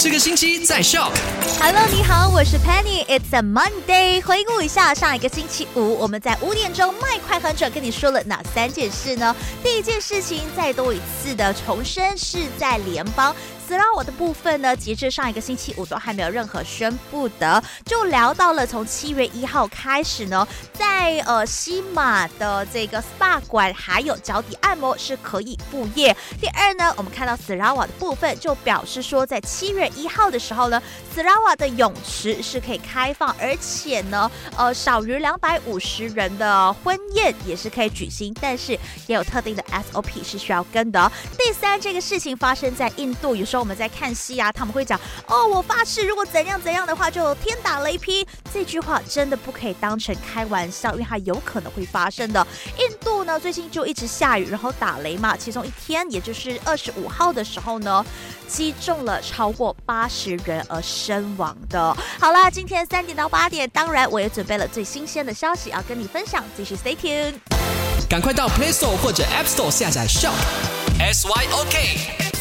这个星期在校。Hello，你好，我是 Penny，It's a Monday。回顾一下上一个星期五，我们在五点钟麦快很准跟你说了哪三件事呢？第一件事情再多一次的重申，是在联邦。死拉我的部分呢，截至上一个星期五都还没有任何宣布的，就聊到了从七月一号开始呢，在呃西马的这个 SPA 馆还有脚底按摩是可以复业。第二呢，我们看到死拉瓦的部分就表示说，在七月一号的时候呢，斯拉瓦的泳池是可以开放，而且呢，呃少于两百五十人的婚宴也是可以举行，但是也有特定的 SOP 是需要跟的。第三，这个事情发生在印度，有时候我们在看戏啊，他们会讲哦，我发誓如果怎样怎样的话，就天打雷劈。这句话真的不可以当成开玩笑，因为它有可能会发生的。印度呢，最近就一直下雨，然后打雷嘛，其中一天也就是二十五号的时候呢，击中了超过八十人而身亡的。好了，今天三点到八点，当然我也准备了最新鲜的消息要跟你分享，继续 stay tuned。赶快到 Play Store 或者 App Store 下载 Shop S Y O K。